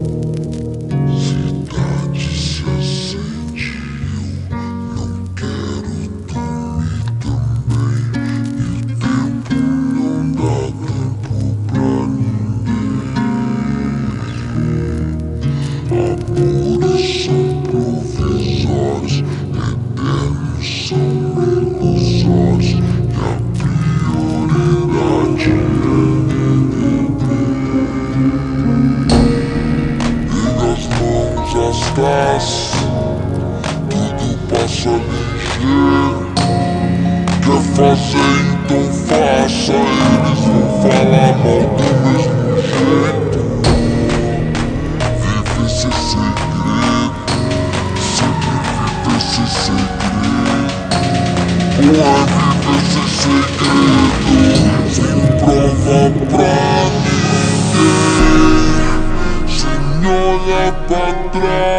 you. fazer, então faça. Eles vão falar mal do mesmo jeito. Vive esse segredo, sempre vive esse segredo. Boa, vive esse segredo, sem prova pra ninguém. Sem olhar pra trás.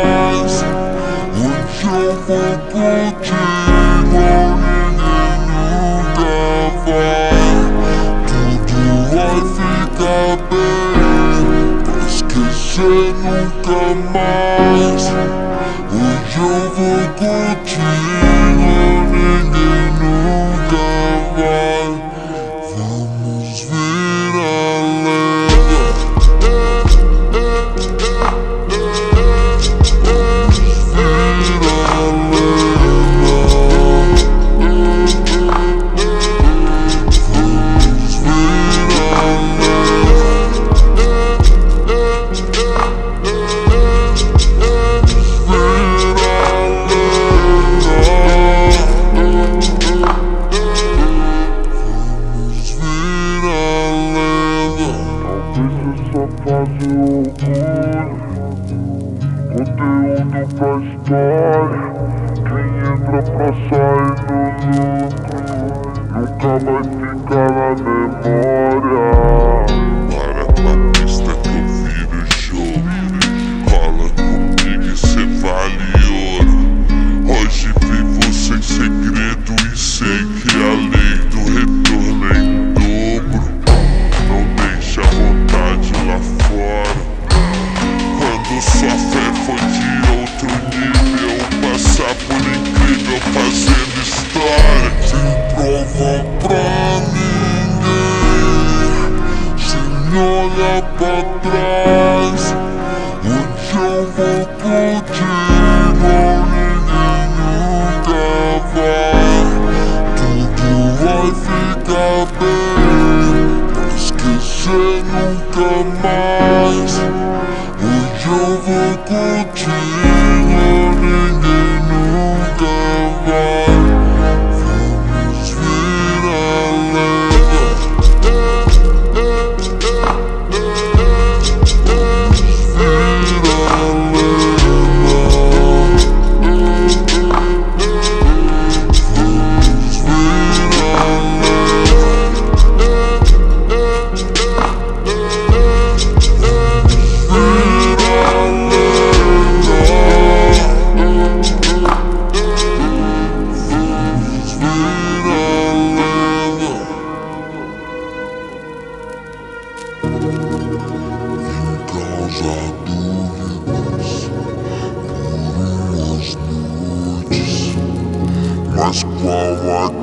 compromise. Would you go to lugar Quem entra pra sair no lucro Nunca vai ficar na memória. da, da. adúlteros, por umas noites. Mas qual a